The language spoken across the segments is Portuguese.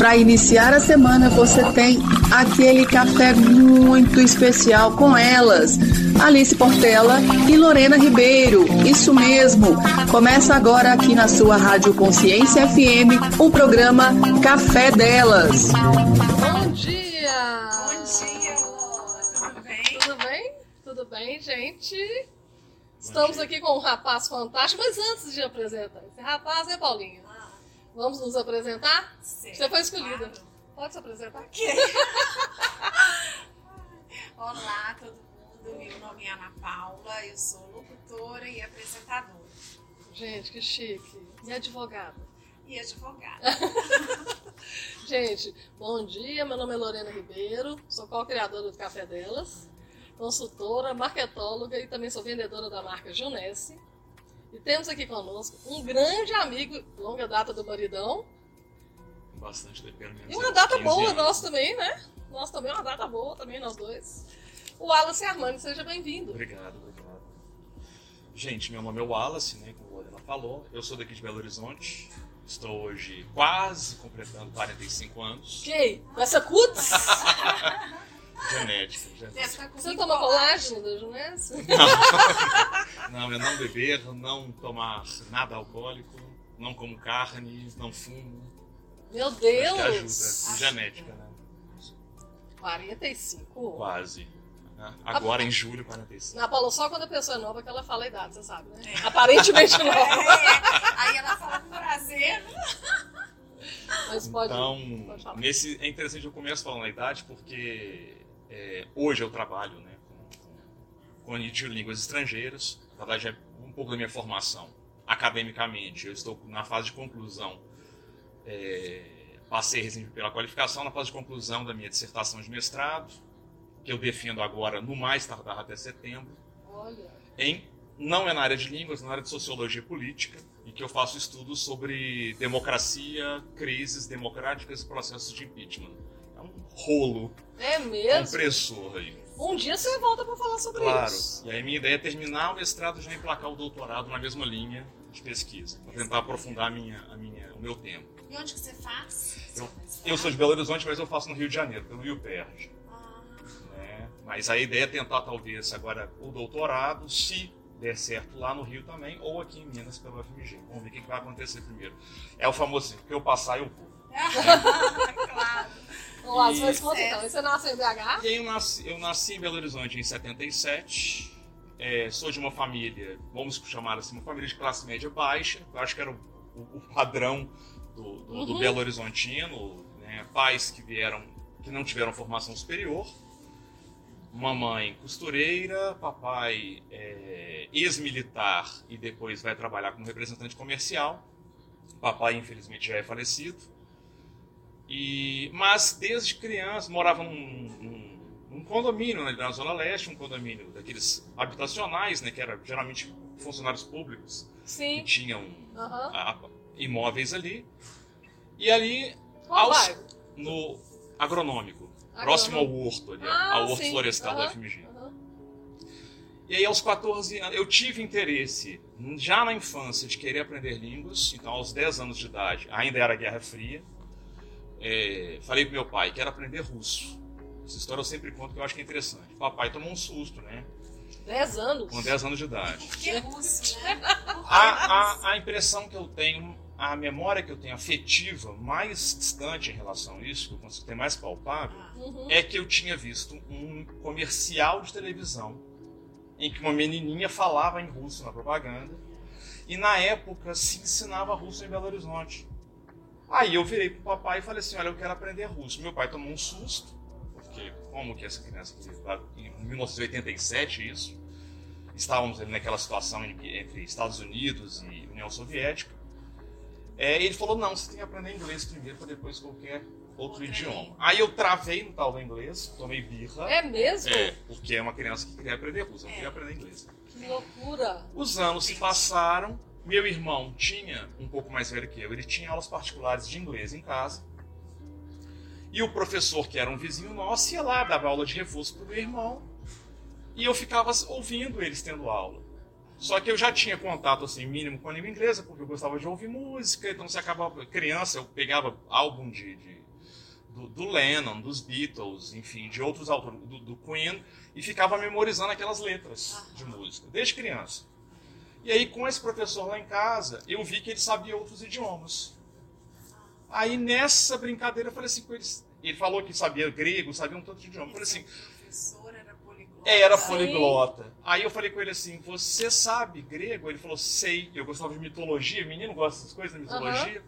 Para iniciar a semana, você tem aquele café muito especial com elas, Alice Portela e Lorena Ribeiro. Isso mesmo. Começa agora aqui na sua Rádio Consciência FM o programa Café Delas. Bom dia! Bom dia, Lola. Tudo bem? Tudo bem? Tudo bem, gente? Estamos aqui com um rapaz fantástico, mas antes de apresentar esse rapaz, né, Paulinha? Ah, Vamos nos apresentar? sim, Você foi escolhida. claro. Pode se apresentar? Ok. Olá, todo mundo. Meu nome é Ana Paula. Eu sou locutora e apresentadora. Gente, que chique. E advogada? E advogada. Gente, bom dia. Meu nome é Lorena Ribeiro, sou co-criadora do Café Delas, consultora, marketóloga e também sou vendedora da marca Junesse. E temos aqui conosco um grande amigo, longa data do maridão, Bastante menos. E uma data 15 boa anos. nós também, né? Nós também, uma data boa também, nós dois. O Wallace Armani, seja bem-vindo. Obrigado, obrigado. Gente, meu nome é Wallace, né? Como a Lorena falou. Eu sou daqui de Belo Horizonte. Estou hoje quase completando 45 anos. Ok, com essa cutis, Genética. você muito toma colágeno. da Junessa? Não, é não beber, não tomar nada alcoólico, não como carne, não fumo. Meu Acho que ajuda. Deus! Genética, né? 45? Quase. né? Agora em julho, 45. Na Paula, só quando a pessoa é nova que ela fala a idade, você sabe, né? É. Aparentemente nova. É, aí ela fala com prazer. Mas pode, Então, pode nesse, é interessante eu começo falando a idade porque é, hoje eu trabalho né, com, com, de línguas estrangeiras. Na verdade, é um pouco da minha formação academicamente. Eu estou na fase de conclusão. É, passei recentemente pela qualificação, na fase de conclusão da minha dissertação de mestrado, que eu defendo agora no mais tardar até setembro Olha, em não é na área de línguas, na área de sociologia política, e que eu faço estudos sobre democracia, crises democráticas e processos de impeachment. Rolo é mesmo? compressor aí. Um dia você volta pra falar sobre Claro. isso. E aí minha ideia é terminar o mestrado e já emplacar o doutorado na mesma linha de pesquisa, para tentar aprofundar a minha, a minha, o meu tempo. E onde que você faz? Eu, eu sou de Belo Horizonte, mas eu faço no Rio de Janeiro, pelo Rio Perde. Ah, né? Mas a ideia é tentar, talvez, agora o doutorado, se der certo lá no Rio também, ou aqui em Minas pelo FMG. Vamos ver o que que vai acontecer primeiro. É o famoso assim, que eu passar, eu vou. claro. Wallace, E- É. então. Você nasceu em BH? Aí eu nasci, eu nasci em Belo Horizonte em 77. É, sou de uma família, vamos chamar assim, uma família de classe média baixa. Eu acho que era o, o- o padrão do, do- do Uhum. Belo Horizontino. né? Pais que vieram, que não tiveram formação superior. Mamãe costureira, papai é, ex-militar e depois vai trabalhar como representante comercial. Papai, infelizmente, já é falecido. E, mas desde criança morava num, num- num condomínio né, na Zona Leste, um condomínio daqueles habitacionais, né, que era geralmente funcionários públicos que Sim. tinham Aham. ah, imóveis ali. E ali, Qual aos- no agronômico, próximo ao horto ali, Ah, ao horto sim. florestal Aham. da FMG. Aham. E aí, aos 14 anos, eu tive interesse, já na infância, de querer aprender línguas. Então, aos 10 anos de idade, ainda era Guerra Fria. É, falei pro meu pai, quero aprender russo. Essa história eu sempre conto que eu acho que é interessante. Papai tomou um susto, né? 10 anos. Com 10 anos de idade. Que russo, né? A, a, a impressão que eu tenho, a memória que eu tenho afetiva mais distante em relação a isso, que eu consigo ter mais palpável, Uhum. é que eu tinha visto um comercial de televisão em que uma menininha falava em russo na propaganda e na época se ensinava russo em Belo Horizonte. Aí eu virei pro papai e falei assim, olha, eu quero aprender russo. Meu pai tomou um susto, porque como que essa criança, em 1987 isso, estávamos ali naquela situação entre Estados Unidos e União Soviética. É, ele falou, não, você tem que aprender inglês primeiro para depois qualquer outro idioma. Aí eu travei no tal do inglês, tomei birra. É mesmo? É, porque é uma criança que queria aprender russo, não queria aprender inglês. Que loucura. Os anos se passaram, meu irmão tinha, um pouco mais velho que eu, ele tinha aulas particulares de inglês em casa. E o professor, que era um vizinho nosso, ia lá, dava aula de reforço pro meu irmão. E eu ficava ouvindo eles tendo aula. Só que eu já tinha contato, assim, mínimo com a língua inglesa, porque eu gostava de ouvir música, então você acabava, criança, eu pegava álbum de, de, do, do Lennon, dos Beatles, enfim, de outros autores, do, do Queen, e ficava memorizando aquelas letras de música, desde criança. E aí, com esse professor lá em casa, eu vi que ele sabia outros idiomas. Aí, nessa brincadeira, eu falei assim com eles. Ele falou que sabia grego, sabia um tanto de idioma. Eu falei assim, professor era poliglota. era Sim. poliglota. Aí eu falei com ele assim: Você sabe grego? Ele falou: Sei. Eu gostava de mitologia, menino gosta dessas coisas, da mitologia.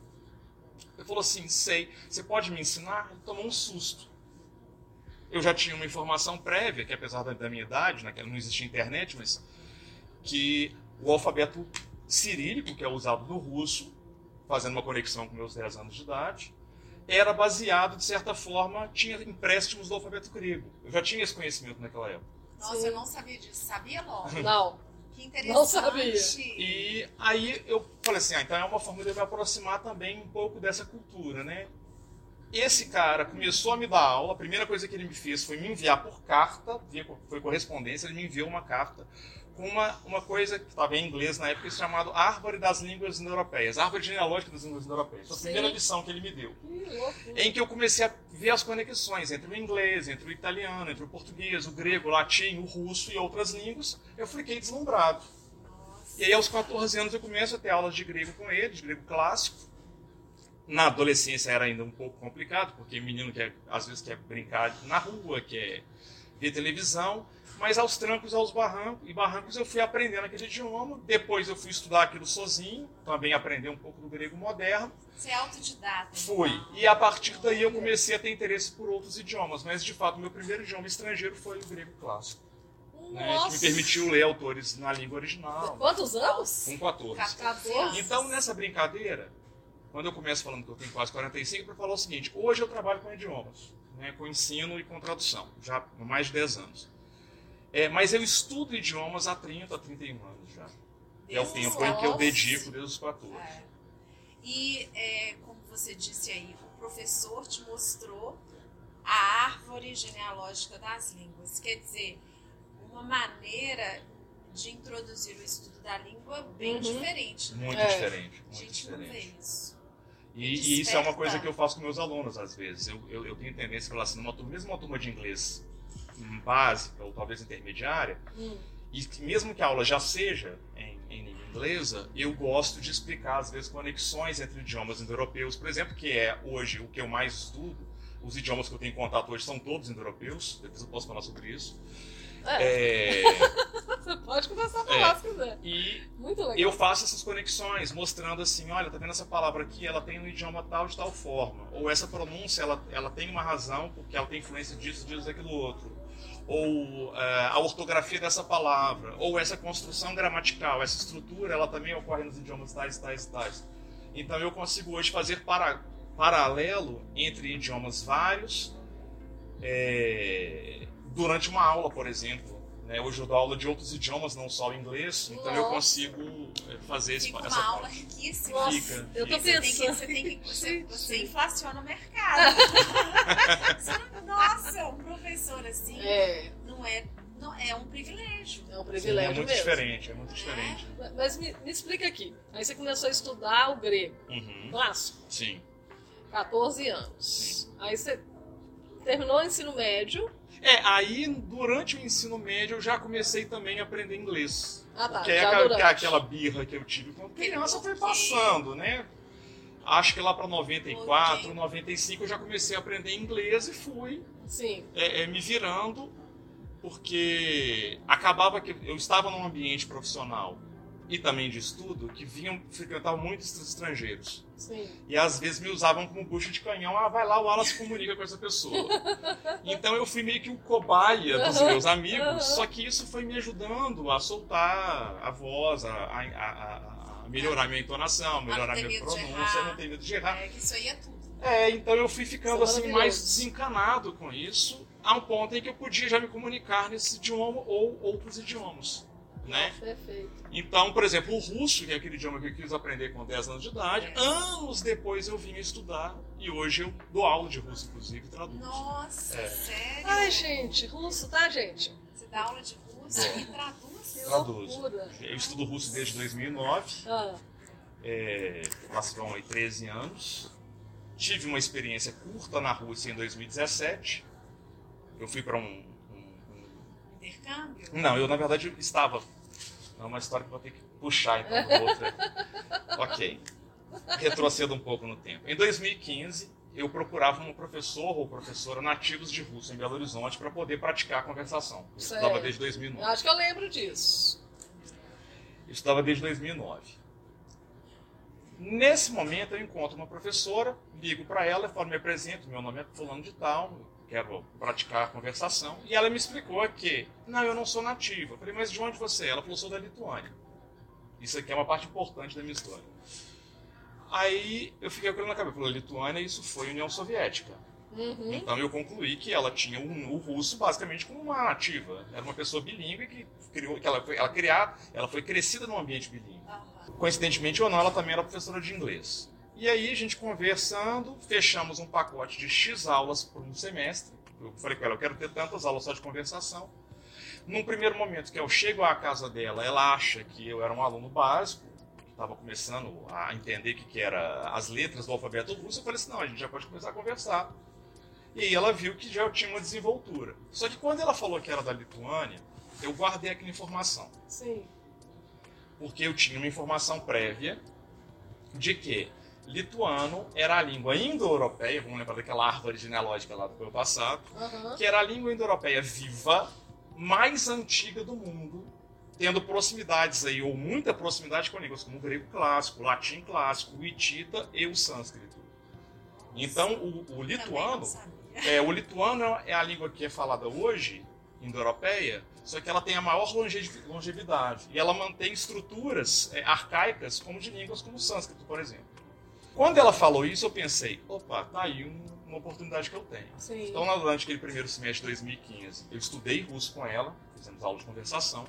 Ele falou assim: Sei. Você pode me ensinar? Ele tomou um susto. Eu já tinha uma informação prévia, que apesar da, da minha idade, naquela não existia internet, mas que o alfabeto cirílico, que é usado no russo, fazendo uma conexão com meus 10 anos de idade, era baseado, de certa forma, tinha empréstimos do alfabeto grego. Eu já tinha esse conhecimento naquela época. Nossa, Sim. eu não sabia disso. Sabia logo. Não. Que interessante. Não sabia. E aí eu falei assim, ah, então é uma forma de eu me aproximar também um pouco dessa cultura, né? Esse cara começou a me dar aula, a primeira coisa que ele me fez foi me enviar por carta, foi correspondência, ele me enviou uma carta uma, uma coisa que estava em inglês na época, chamado Árvore das Línguas Indo-Europeias, Árvore Genealógica das Línguas Indo-Europeias. Foi a primeira lição que ele me deu. Em que eu comecei a ver as conexões entre o inglês, entre o italiano, entre o português, o grego, o latim, o russo e outras línguas. Eu fiquei deslumbrado. E aí, aos 14 anos, eu começo a ter aulas de grego com ele, de grego clássico. Na adolescência era ainda um pouco complicado, porque menino quer, às vezes quer brincar na rua, quer ver televisão. Mas aos trancos, aos barrancos, e barrancos eu fui aprendendo aquele idioma. Depois eu fui estudar aquilo sozinho, também aprender um pouco do grego moderno. Você é autodidata. Fui. então. E a partir daí eu comecei a ter interesse por outros idiomas. Mas, de fato, meu primeiro idioma estrangeiro foi o grego clássico. Né, que me permitiu ler autores na língua original, Quantos anos? com 14. 14 Então, nessa brincadeira, quando eu começo falando que eu tenho quase 45, eu falo o seguinte: hoje eu trabalho com idiomas, né, com ensino e com tradução, já há mais de 10 anos. É, mas eu estudo idiomas há 30, 31 anos já. É o Desde tempo os em que eu 14. dedico desde os 14. É. E, é, como você disse aí, o professor te mostrou a árvore genealógica das línguas. Quer dizer, uma maneira de introduzir o estudo da língua bem Uhum. diferente. Né? Muito É. diferente. A Muito gente não vê diferente. isso. E, e isso é uma coisa que eu faço com meus alunos às vezes. Eu, eu, eu tenho tendência a falar assim, numa turma, mesmo uma turma de inglês básica ou talvez intermediária, Hum. e que mesmo que a aula já seja em, em língua inglesa, eu gosto de explicar às vezes conexões entre idiomas indo-europeus, por exemplo, que é hoje o que eu mais estudo. Os idiomas que eu tenho contato hoje são todos indo-europeus, depois eu posso falar sobre isso. É, É, Você pode começar a falar É. se quiser. e eu faço essas conexões, mostrando assim, olha, tá vendo essa palavra aqui, ela tem um idioma tal de tal forma. Ou essa pronúncia, ela, ela tem uma razão, porque ela tem influência disso, disso, daquilo outro. Ou eh, a ortografia dessa palavra. Ou essa construção gramatical, essa estrutura, ela também ocorre nos idiomas tais, tais, tais. Então eu consigo hoje fazer para, paralelo entre idiomas vários, eh, durante uma aula, por exemplo. Né? Hoje eu dou aula de outros idiomas, não só o inglês, então eu consigo eh, fazer esse, essa uma aula riquíssima. Nossa, Fica, eu tô fica. Você tem que, pensando. você, tem que, você, você inflaciona o mercado. Nossa, um professor assim É, não é, não, é um privilégio. é um Sim, privilégio é muito mesmo. diferente, é muito diferente. Mas me, me explica aqui. Aí você começou a estudar o grego Uhum. clássico, Sim. 14 anos. Aí você terminou o ensino médio. É, aí durante o ensino médio eu já comecei também a aprender inglês. Ah, tá. Porque aquela, aquela birra que eu tive quando criança foi passando, né? Acho que lá para 94, Porque- 95 eu já comecei a aprender inglês e fui Sim. é, é, me virando, porque acabava que eu estava num ambiente profissional e também de estudo que vinham frequentar muitos estrangeiros. Sim. E às vezes me usavam como bucha de canhão. Ah, vai lá, o Wallace comunica com essa pessoa. Então eu fui meio que o cobaia dos meus amigos. Só que isso foi me ajudando a soltar a voz, a, a- a- a melhorar minha entonação, melhorar ter minha pronúncia, não ter medo de errar. É que isso aí é tudo. É, então eu fui ficando é assim mais desencanado com isso, a um ponto em que eu podia já me comunicar nesse idioma ou outros idiomas. Né? Perfeito. Então, por exemplo, o russo, que é aquele idioma que eu quis aprender com 10 anos de idade, É. anos depois eu vim estudar e hoje eu dou aula de russo, inclusive, traduzo. Nossa, É. sério? Ai, gente, russo, tá, gente? Você dá aula de russo É. e traduz? Que Traduzo. loucura. Eu estudo russo desde 2009, Ah, é, vão aí 13 anos tive uma experiência curta na Rússia em 2017. Eu fui para um, intercâmbio. Não, eu na verdade estava. É uma história que vou ter que puxar então outra. ok. Retrocedo um pouco no tempo. Em 2015 eu procurava um professor ou professora nativos de russo em Belo Horizonte para poder praticar a conversação. Eu estudava desde 2009. Acho que eu lembro disso. Eu estudava desde 2009. Nesse momento eu encontro uma professora, ligo para ela e falo, me apresento, meu nome é fulano de tal, quero praticar a conversação. E ela me explicou que, não, eu não sou nativa. Eu falei, mas de onde você é? Ela falou, sou da Lituânia. Isso aqui é uma parte importante da minha história. Aí eu fiquei com aquilo na cabeça. Falei, Lituânia, isso foi União Soviética. Uhum. Então eu concluí que ela tinha o, o, russo basicamente como uma nativa. Era uma pessoa bilíngue que criou, que ela foi, ela criar, ela foi crescida num ambiente bilíngue. Uhum. Coincidentemente ou não, ela também era professora de inglês. E aí a gente conversando, fechamos um pacote de X aulas por um semestre. Eu falei com ela, eu quero ter tantas aulas só de conversação. Num primeiro momento que eu chego à casa dela, ela acha que eu era um aluno básico, estava começando a entender o que, que era as letras do alfabeto russo, eu falei assim, não, a gente já pode começar a conversar. E aí ela viu que já tinha uma desenvoltura. Só que quando ela falou que era da Lituânia, eu guardei aquela informação. Sim. Porque eu tinha uma informação prévia de que lituano era a língua indo-europeia, vamos lembrar daquela árvore genealógica lá do meu passado, uhum. que era a língua indo-europeia viva, mais antiga do mundo, tendo proximidades aí, ou muita proximidade com línguas como o grego clássico, o latim clássico, o hitita e o sânscrito. Então, o, o lituano, é, o lituano é a língua que é falada hoje, indo-europeia, só que ela tem a maior longevidade e ela mantém estruturas é, arcaicas como de línguas como o sânscrito, por exemplo. Quando ela falou isso, eu pensei, opa, tá aí um, uma oportunidade que eu tenho. Sim. Então, durante aquele primeiro semestre de 2015, eu estudei russo com ela, fizemos aula de conversação.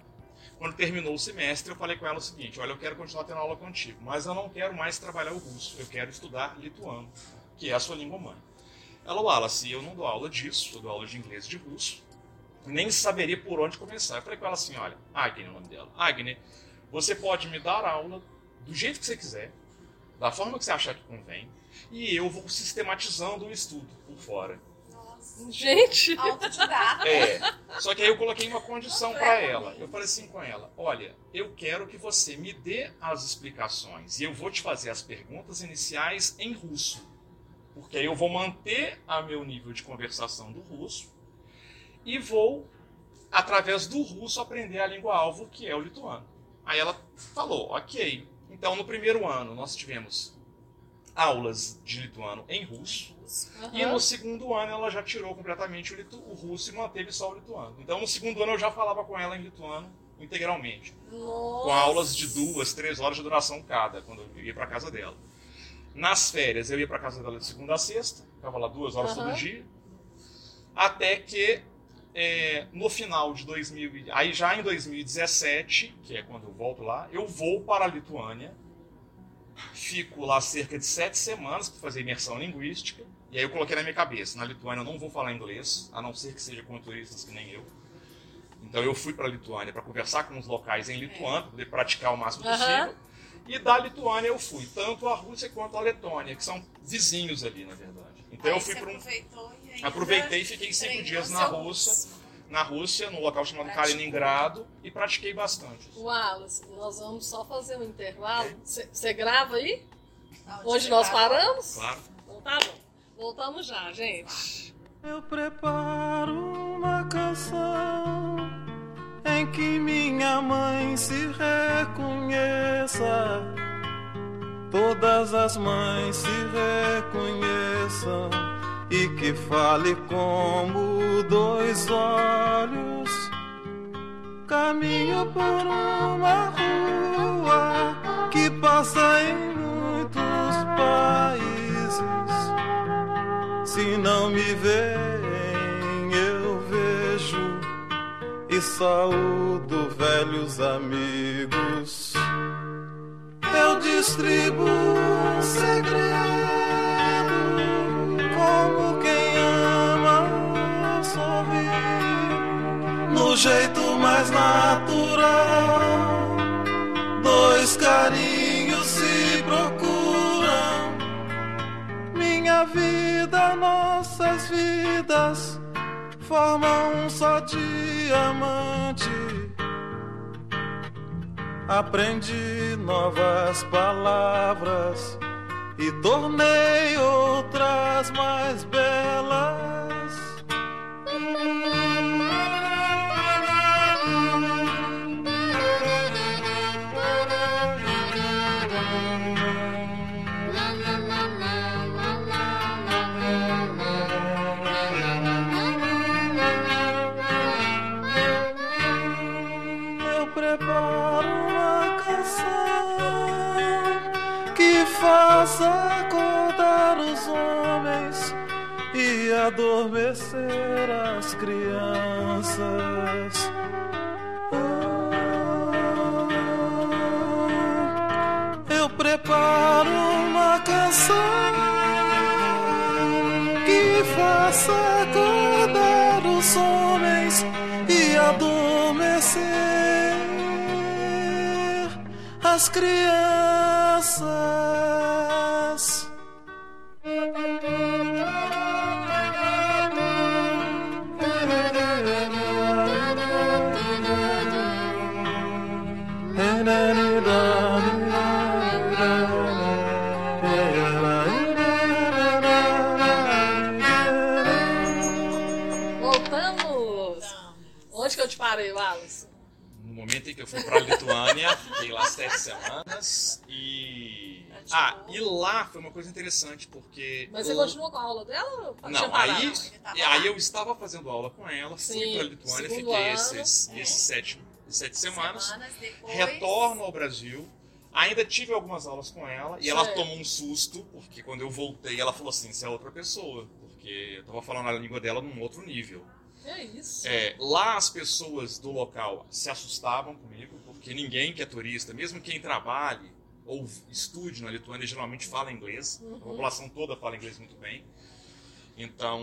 Quando terminou o semestre, eu falei com ela o seguinte: olha, eu quero continuar tendo aula contigo, mas eu não quero mais trabalhar o russo, eu quero estudar lituano, que é a sua língua mãe. Ela, Wallace, eu não dou aula disso, eu dou aula de inglês e de russo, nem saberia por onde começar. Eu falei com ela assim: olha, Agnes é o nome dela. Agnes, você pode me dar aula do jeito que você quiser, da forma que você achar que convém, e eu vou sistematizando o estudo por fora. Gente! Autodidata. É. Só que aí eu coloquei uma condição para ela. Eu falei assim com ela: olha, eu quero que você me dê as explicações e eu vou te fazer as perguntas iniciais em russo. Porque aí eu vou manter a meu nível de conversação do russo e vou, através do russo, aprender a língua-alvo, que é o lituano. Aí ela falou: ok. Então, no primeiro ano, nós tivemos aulas de lituano em russo. Uhum. E no segundo ano ela já tirou completamente o, litu, o, russo e manteve só o lituano. Então no segundo ano eu já falava com ela em lituano integralmente. Nossa. Com aulas de duas, três horas de duração cada, quando eu ia para casa dela. Nas férias eu ia para casa dela de segunda a sexta, ficava lá duas horas uhum. todo dia. Até que é, no final de 2000, aí já em 2017, que é quando eu volto lá, eu vou para a Lituânia Fico lá cerca de sete semanas para fazer imersão linguística. E aí eu coloquei na minha cabeça, na Lituânia eu não vou falar inglês, a não ser que seja com turistas que nem eu. Então eu fui para a Lituânia para conversar com os locais em lituano, para poder praticar o máximo possível. E da Lituânia eu fui, tanto a Rússia quanto a Letônia, que são vizinhos ali, na verdade. Então aí eu fui para um. E aproveitei e fiquei cinco dias na Rússia na Rússia, no local chamado Kaliningrado, e pratiquei bastante. Wallace, nós vamos só fazer um intervalo. Você grava aí? Onde nós paramos? Claro. Então tá bom. Voltamos já, gente. Eu preparo uma canção em que minha mãe se reconheça. Todas as mães se reconheçam e que fale como dois olhos. Caminho por uma rua que passa em muitos países. Se não me veem, eu vejo e saúdo velhos amigos. Eu distribuo um no jeito mais natural. Dois carinhos se procuram, minha vida, nossas vidas formam um só diamante. Aprendi novas palavras e tornei outras mais belas. Adormecer as crianças. Ah, Eu preparo uma canção que faça acordar os homens e adormecer as crianças. Lá foi uma coisa interessante, porque. Mas você o- continuou com a aula dela? ou Não, aí, e lá. aí eu estava fazendo aula com ela, fui Sim, pra Lituânia, fiquei ano, esses, é. esses sete, sete semanas, Semanas depois. retorno ao Brasil. Ainda tive algumas aulas com ela e ela Certo. tomou um susto, porque quando eu voltei ela falou assim: você é outra pessoa, porque eu tava falando a língua dela num outro nível. É isso? É, lá as pessoas do local se assustavam comigo, porque ninguém que é turista, mesmo quem trabalhe ou estude na Lituânia, geralmente fala inglês. Uhum. A população toda fala inglês muito bem. Então,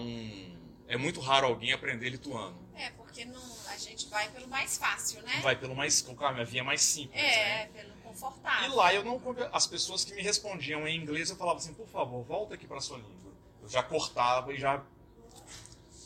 é muito raro alguém aprender lituano. É, porque não, a gente vai pelo mais fácil, né? Vai pelo mais, com a via mais simples, né? É, pelo E confortável. lá eu não as pessoas que me respondiam em inglês eu falava assim, por favor, volta aqui para sua língua. Eu já cortava e já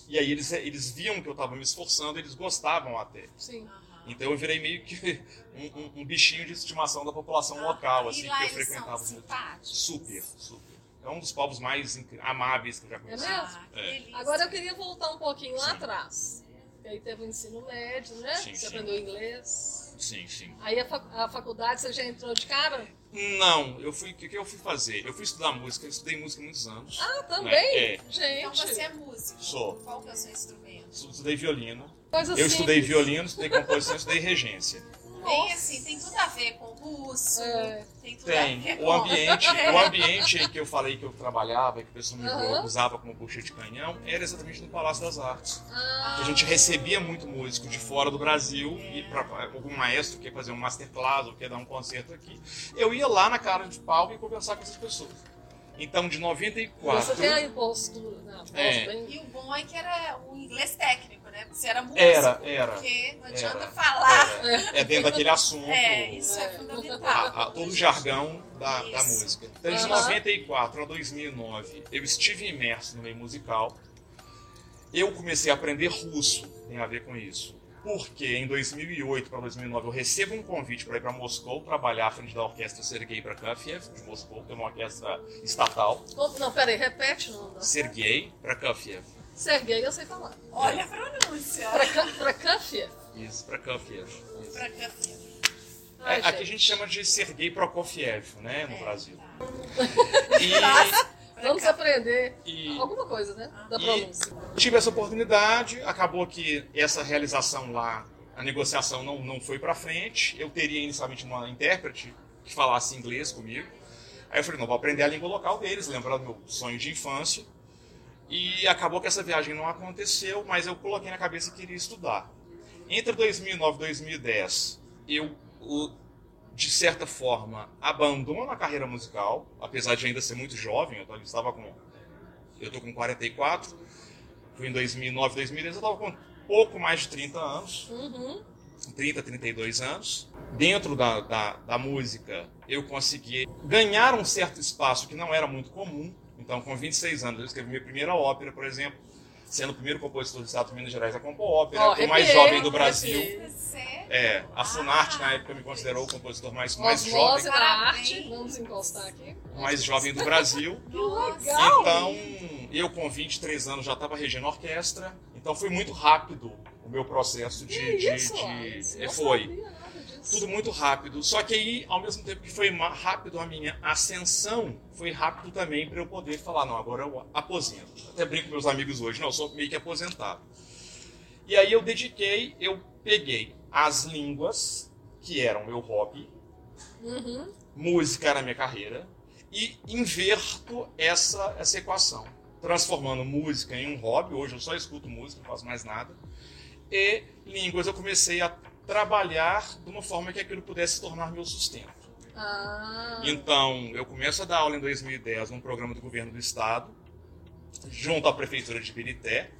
e aí eles eles viam que eu estava me esforçando, eles gostavam até. Sim. Então eu virei meio que um, um- um bichinho de estimação da população local, E assim, que eu frequentava são muito. Super, super. É um dos povos mais amáveis que eu já conheci. É mesmo? Ah, que É. delícia. Agora eu queria voltar um pouquinho lá Sim. atrás. E aí teve o ensino médio, né? Sim, você sim. aprendeu inglês. Sim, sim. Aí a, fac- a faculdade você já entrou de cara? Não, eu fui, o que, que eu fui fazer? Eu fui estudar música, eu estudei música há muitos anos. Ah, também? É, é. Gente, Então você é músico. Sou. Qual que é o seu instrumento? Estudei violino. Coisa Eu estudei simples. violino, estudei composição, estudei regência. Bem assim, tem tudo a ver com o russo, É. tem tudo a ver Tem. com... O ambiente, o ambiente em que eu falei que eu trabalhava, que o pessoal me Aham. usava como bucha de canhão, era exatamente no Palácio das Artes. Ah, A gente recebia muito músico de fora do Brasil e para algum maestro que quer fazer um masterclass ou quer dar um concerto aqui. Eu ia lá na cara de pau e conversar com essas pessoas. Então, de 94. você tem a impostura, É. E o bom é que era um inglês técnico, né? Porque você era músico. Era, era. Porque não adianta Era, falar. era. É dentro daquele assunto. É, isso é É. fundamental. a- a- todo o jargão da, da música. Então, de Aham. 94 a 2009, eu estive imerso no meio musical. Eu comecei a aprender russo, tem a ver com isso. Porque em 2008 para 2009 eu recebo um convite para ir para Moscou trabalhar à frente da orquestra Sergei Prokofiev de Moscou, que é uma orquestra estatal. Não, peraí, repete o nome. da- Sergei Prokofiev. Serguei, eu sei falar. Olha a pronúncia. Prokofiev. Isso, Prokofiev. Isso. Pra câmera. Ai, É, aqui a gente. gente chama de Sergei Prokofiev, né, no É, Brasil. tá. E, Vamos aprender e alguma coisa, né? Da pronúncia. tive essa oportunidade, acabou que essa realização lá, a negociação não, não foi para frente. Eu teria inicialmente uma intérprete que falasse inglês comigo. Aí eu falei, não, vou aprender a língua local deles, lembrando meu sonho de infância. E acabou que essa viagem não aconteceu, mas eu coloquei na cabeça que queria estudar. Entre 2009 e 2010, eu, de certa forma, abandono a carreira musical, apesar de ainda ser muito jovem, eu estava com eu tô com 44, fui em 2009, 2010, eu estava com pouco mais de 30 anos, Uhum. 30, 32 anos. Dentro da, da, da música, eu consegui ganhar um certo espaço que não era muito comum. Então, com 26 anos, eu escrevi minha primeira ópera, por exemplo, sendo o primeiro compositor do estado de Minas Gerais a compor ópera, Ó, o mais jovem do Brasil. É, a Funarte na época me considerou o compositor mais, mais jovem, da arte, vamos encostar aqui. o mais jovem do Brasil. Nossa. legal. Então, eu com 23 anos já estava regendo orquestra, então foi muito rápido o meu processo de. Que de- de- Não foi. Tudo muito rápido. Só que aí, ao mesmo tempo que foi rápido a minha ascensão, foi rápido também para eu poder falar, não, agora eu aposento. Até brinco com meus amigos hoje, não, eu sou meio que aposentado. E aí eu dediquei, eu peguei as línguas, que eram meu hobby, Uhum. música era minha carreira, e inverto essa, essa equação, transformando música em um hobby. Hoje eu só escuto música, não faço mais nada. E línguas eu comecei a trabalhar de uma forma que aquilo pudesse se tornar meu sustento. Ah. Então, eu começo a dar aula em 2010 num programa do governo do estado, junto à prefeitura de Birité.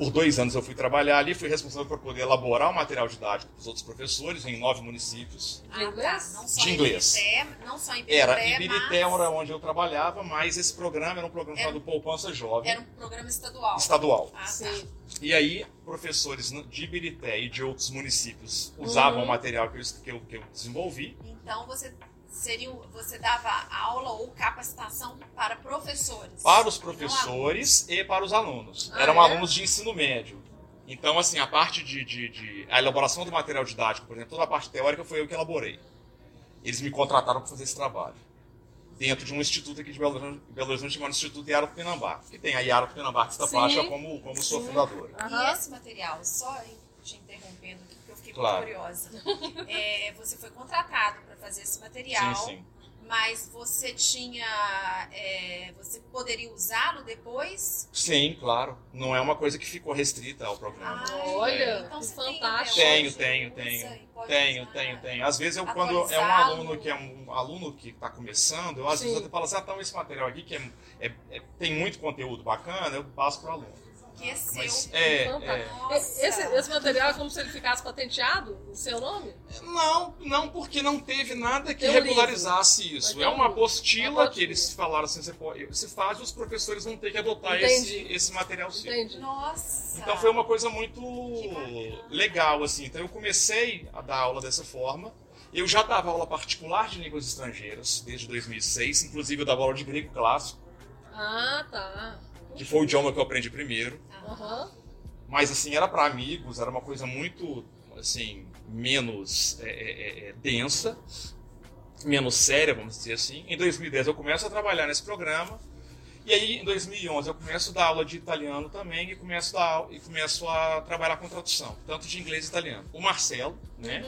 Por dois anos eu fui trabalhar ali, fui responsável por poder elaborar o material didático para os outros professores em nove municípios. De inglês? Ah, tá. Não só De em inglês. Ibirité, não só em Ibirité, Era Ibirité mas era onde eu trabalhava, mas esse programa era um programa Era- chamado Poupança Jovem, era um programa estadual. estadual. Ah, tá. Sim. E aí, professores de Ibirité e de outros municípios usavam Uhum. o material que eu, que eu, que eu desenvolvi Então você seria, o- você dava aula ou capacitação para professores. para os e não professores e para os alunos. Ah, Eram é? alunos de ensino médio. Então, assim, a parte de, de- de- a elaboração do material didático, por exemplo, toda a parte teórica foi eu que elaborei. Eles me contrataram para fazer esse trabalho. Dentro de um instituto aqui de Belo Horizonte, Belo Horizonte chamado Instituto Yara Tupinambá. Que tem a Yara Tupinambá Artista Sim. Plástica como, como sua fundadora. E Aham. esse material, só te interrompendo aqui, fiquei Claro. muito curiosa. É, você foi contratado para fazer esse material, Sim, sim. mas você tinha. é, você poderia usá-lo depois? Sim, claro. Não é uma coisa que ficou restrita ao programa. Ai, Olha, então você tem fantástico. Tenho, tenho, usa tenho. Tenho, usar. tenho, tenho. Às vezes eu, quando é um aluno que é um aluno que está começando, eu às Sim. vezes até falo assim, ah, então esse material aqui que é, é- é- tem muito conteúdo bacana, eu passo para o aluno. É. Mas é, é, Fantástico. Nossa. Esse, esse material é como se ele ficasse patenteado em seu nome? Não, não, porque não teve nada que Tem regularizasse livro. isso. É um uma apostila Uma que eles falaram assim, você, pode, você faz e os professores vão ter que adotar Entendi. esse, esse material seu. Entendi. Nossa. Então foi uma coisa muito legal, assim. Então eu comecei a dar aula dessa forma. Eu já dava aula particular de línguas estrangeiras desde 2006. Inclusive eu dava aula de grego clássico, Ah, tá. que foi o idioma que eu aprendi primeiro. Mas assim, era para amigos, era uma coisa muito, assim, menos é, é, é, densa, menos séria, vamos dizer assim. Em 2010 eu começo a trabalhar nesse programa. E aí, em 2011, eu começo a dar aula de italiano também e começo a, e começo a trabalhar com tradução, tanto de inglês e italiano. O Marcelo, né,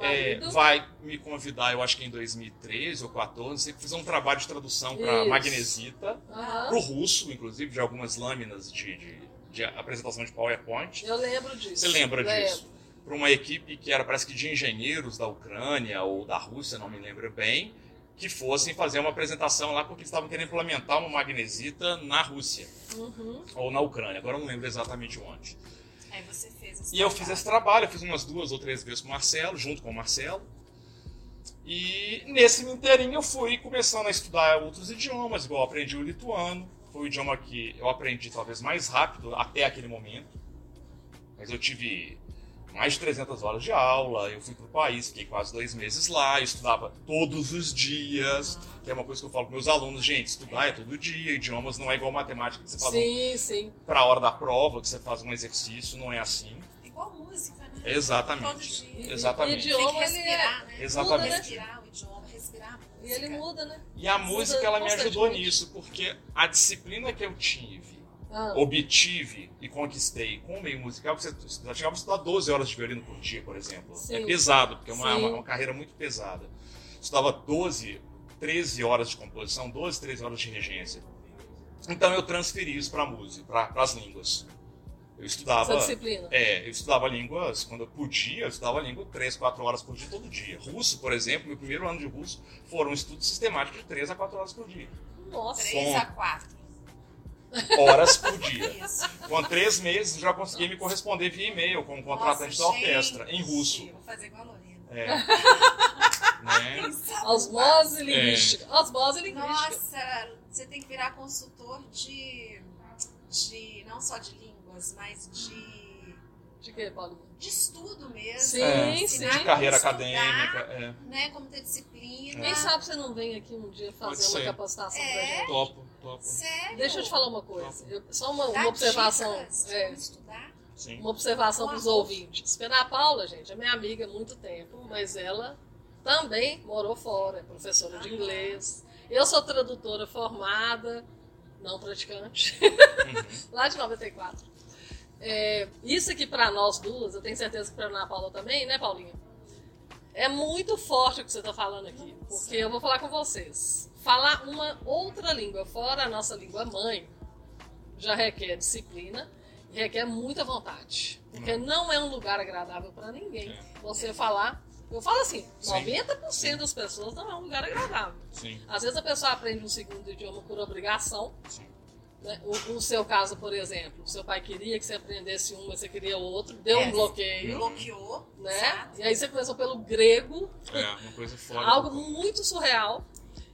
Uhum. É, vai me convidar, eu acho que em 2013 ou 2014, fazer um trabalho de tradução para. Magnesita, Aham. para o russo, inclusive, de algumas lâminas de, de, de apresentação de PowerPoint. Eu lembro disso. Você lembra Lembro. disso? Para uma equipe que era, parece que de engenheiros da Ucrânia ou da Rússia, não me lembro bem, que fossem fazer uma apresentação lá porque eles estavam querendo implementar uma magnesita na Rússia Uhum. ou na Ucrânia, agora eu não lembro exatamente onde. Aí você fez esse E eu trabalho. fiz esse trabalho, eu fiz umas duas ou três vezes com o Marcelo, junto com o Marcelo. E nesse inteirinho eu fui começando a estudar outros idiomas, igual eu aprendi o lituano. Foi o idioma que eu aprendi talvez mais rápido até aquele momento. Mas eu tive mais de 300 horas de aula, eu fui para o país, fiquei quase dois meses lá, eu estudava todos os dias, que é uma coisa que eu falo com meus alunos, gente, estudar é todo dia, idiomas não é igual matemática que você faz um, Sim, sim. para a hora da prova, que você faz um exercício, não é assim. Igual música, né? Todo Exatamente. dia. Exatamente. E- idioma, Tem que ele é- respirar, né? Exatamente. Muda, né? Respirar o idioma, respirar a música. E ele muda, né? E a música ela me ajudou nisso, porque a disciplina que eu tive, Ah. obtive e conquistei com o meio musical, você já chegava a estudar 12 horas de violino por dia, por exemplo. Sim. É pesado, porque é uma, uma, uma carreira muito pesada. Estudava 12, 13 horas de composição, 12, 13 horas de regência. Então eu transferi isso para a música, para as línguas. Eu estudava. Essa disciplina. É, eu estudava línguas, quando eu podia, eu estudava língua 3, 4 horas por dia todo dia. Russo, por exemplo, meu primeiro ano de russo foram um estudo sistemático de 3 a 4 horas por dia. Nossa. Três a quatro. Horas por dia. Isso. Com três meses eu já consegui me corresponder via e-mail com um contratante Nossa, da orquestra, gente, em russo. Vou fazer igual a Lorena. É. né? É Osmose linguística. Osmose linguística. Nossa, você tem que virar consultor de, de não só de línguas, mas de, De quê, Paulinho? de estudo mesmo. Sim, É, sim. de carreira estudar, acadêmica. É. Né, como ter disciplina. Quem sabe você não vem aqui um dia fazer uma capacitação É. pra gente? Topo, topo. Sério? Deixa eu te falar uma coisa. Eu- só uma, uma observação. dicas é, estudar. Sim. uma observação para os ouvintes. Porque a Paula, gente, é minha amiga há muito tempo, mas ela também morou fora, é professora de inglês. Eu sou tradutora formada, não praticante, lá de 94. É, isso aqui para nós duas, eu tenho certeza que para Ana Paula também, né, Paulinha? É muito forte o que você está falando aqui, porque eu vou falar com vocês. Falar uma outra língua fora a nossa língua mãe já requer disciplina e requer muita vontade, porque não é um lugar agradável para ninguém. Você falar, eu falo assim, Sim. 90% das pessoas não é um lugar agradável. Sim, Às vezes a pessoa aprende um segundo idioma por obrigação. sim. Né? O, o seu caso, por exemplo, seu pai queria que você aprendesse um, mas você queria outro, deu É, um bloqueio, Bloqueou. né? exato. E aí você começou pelo grego, É, uma coisa fora. algo muito surreal.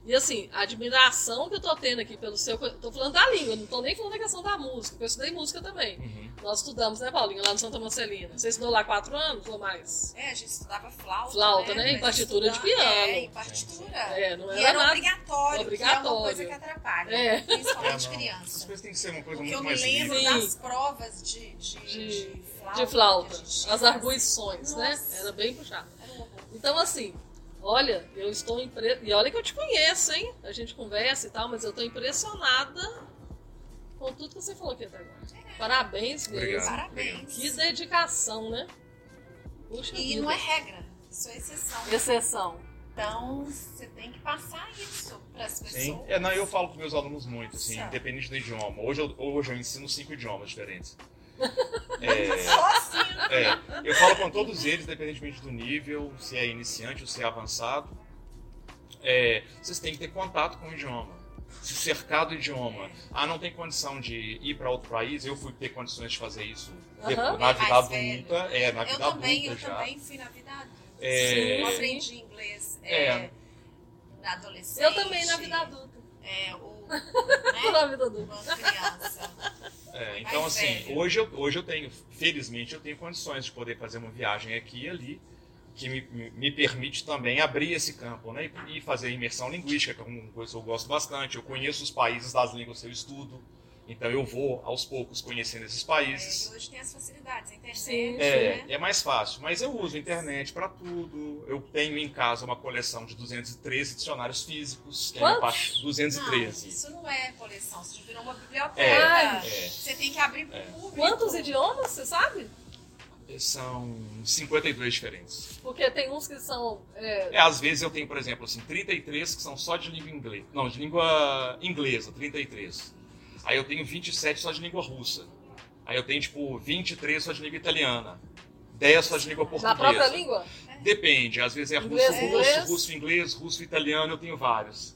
E assim, a admiração que eu tô tendo aqui pelo seu. eu Tô falando da língua, não tô nem falando da questão da música, porque eu estudei música também. Uhum. Nós estudamos, né, Paulinho, lá no Santa Marcelina. Você estudou lá quatro anos ou mais? É, a gente estudava flauta. Flauta, né? E Mas partitura de piano. É, e partitura. É, não e era era nada. obrigatório, Obrigatório. que é uma coisa que atrapalha, É. principalmente É, não. Essas criança. coisas têm que ser uma coisa Porque eu muito me mais lembro livre. Sim. das provas de, de, De- de flauta. De flauta, as que arguições, né? Nossa. Era bem puxado. Era um. Então, assim, olha, eu estou impre... E olha que eu te conheço, hein? A gente conversa e tal, mas eu estou impressionada com tudo que você falou aqui até agora. Parabéns mesmo. Obrigado. Parabéns. Que dedicação, né? Puxa E vida. não é regra, isso é exceção. Exceção. Então, você tem que passar isso para as pessoas. Sim. É, não, eu falo com meus alunos muito, assim, Certo. independente do idioma. Hoje eu, hoje eu ensino cinco idiomas diferentes. É, Só assim, né? é, eu falo com todos eles, independentemente do nível, se é iniciante ou se é avançado. É, vocês têm que ter contato com o idioma. Se cercar do idioma. Ah, não tem condição de ir para outro país, eu fui ter condições de fazer isso depois, na vida adulta. É, na Eu vida também, adulta eu já. também fui na vida adulta. É. Eu aprendi inglês é, É. na adolescente. Eu também na vida adulta. É, o, né, adulta. quando criança. É, então, Mais assim, velho. hoje eu, hoje eu tenho, felizmente, eu tenho condições de poder fazer uma viagem aqui e ali, que me, me- me permite também abrir esse campo, né? E, e fazer imersão linguística, que é uma coisa que eu gosto bastante. Eu conheço os países das línguas que eu estudo, então eu vou, aos poucos, conhecendo esses É, e países. hoje tem as facilidades, a internet, Sim. É, né? é mais fácil, mas eu uso a internet para tudo. Eu tenho em casa uma coleção de 213 dicionários físicos. Tenho Quantos? a parte- Não, 213. isso não é coleção, isso virou uma biblioteca. É, é. Você tem que abrir É. público. Quantos idiomas, você sabe? São 52 diferentes. Porque tem uns que são. é, É, às vezes eu tenho, por exemplo, assim, 33 que são só de língua inglesa. Não, de língua inglesa, 33. Aí eu tenho 27 só de língua russa. Aí eu tenho, tipo, 23 só de língua italiana. 10 só de língua na portuguesa. própria língua? Depende, às vezes é russo, Inglês, russo, inglês. russo, inglês, russo, italiano, eu tenho vários.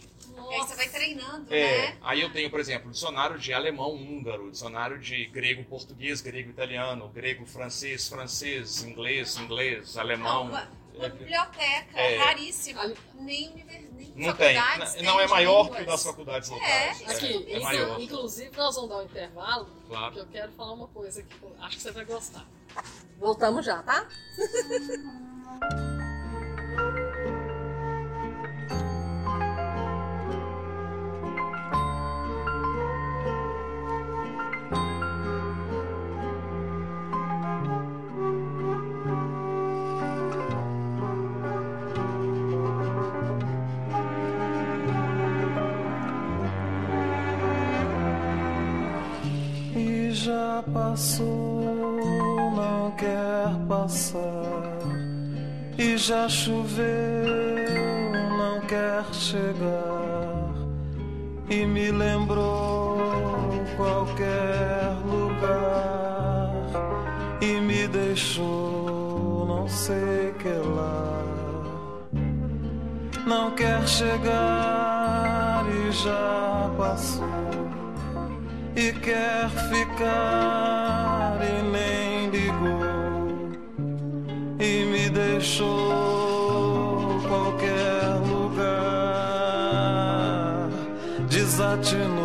E aí você vai treinando, É, né? aí eu tenho, por exemplo, dicionário de alemão húngaro, dicionário de grego português, grego italiano, grego francês, francês, inglês, inglês, Não, alemão. uma, uma É, biblioteca é. raríssima. Ali- Nem, univer- nem Não tem, faculdades não é maior línguas. que o das faculdades É, locais. isso Aqui, é maior. inclusive nós vamos dar um intervalo, Claro. que eu quero falar uma coisa que acho que você vai gostar. Voltamos já, tá? já choveu, não quer chegar. E me lembrou qualquer lugar. E me deixou, não sei que lá. Não quer chegar e já passou e quer ficar e nem ligou e me deixou touching